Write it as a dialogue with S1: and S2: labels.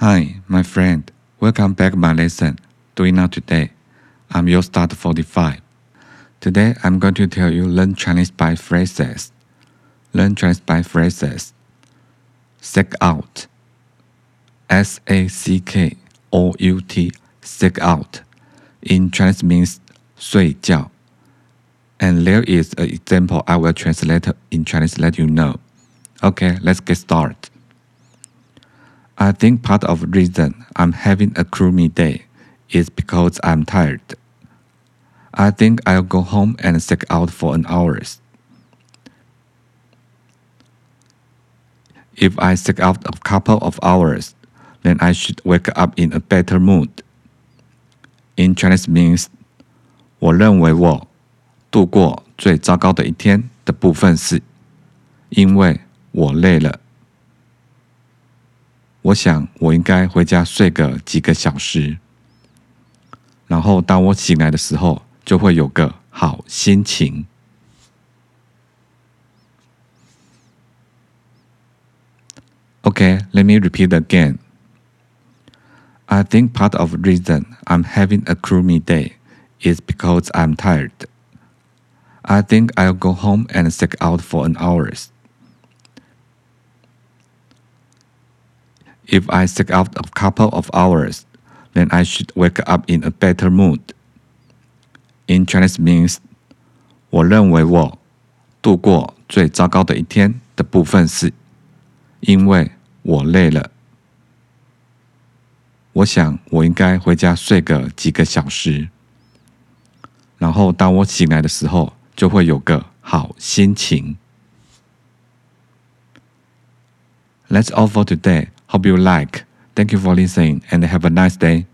S1: Hi, my friend. Welcome back my lesson. Doing now today. I'm your start 45. Today I'm going to tell you learn Chinese by phrases. Learn Chinese by phrases. Sack out. S A C K O U T. Sack out. In Chinese means 睡觉. And there is an example I will translate in Chinese let you know. Okay, let's get started. I think part of reason I'm having a gloomy day is because I'm tired. I think I'll go home and sack out for an hour. If I sack out a couple of hours, then I should wake up in a better mood. In Chinese means 我认为我度过最糟糕的一天的部分是因为我累了。我想我应该回家睡个几个小时，然后当我醒来的时候，就会有个好心情。Okay, let me repeat again. I think part of the reason I'm having a gloomy day is because I'm tired. I think I'll go home and sack out for an hours. If I stick out a couple of hours, then I should wake up in a better mood. In Chinese means 我认为我度过最糟糕的一天的部分是，因为我累了。我想我应该回家睡个几个小时，然后当我醒来的时候，就会有个好心情。That's all for today. Hope you like. Thank you for listening and have a nice day.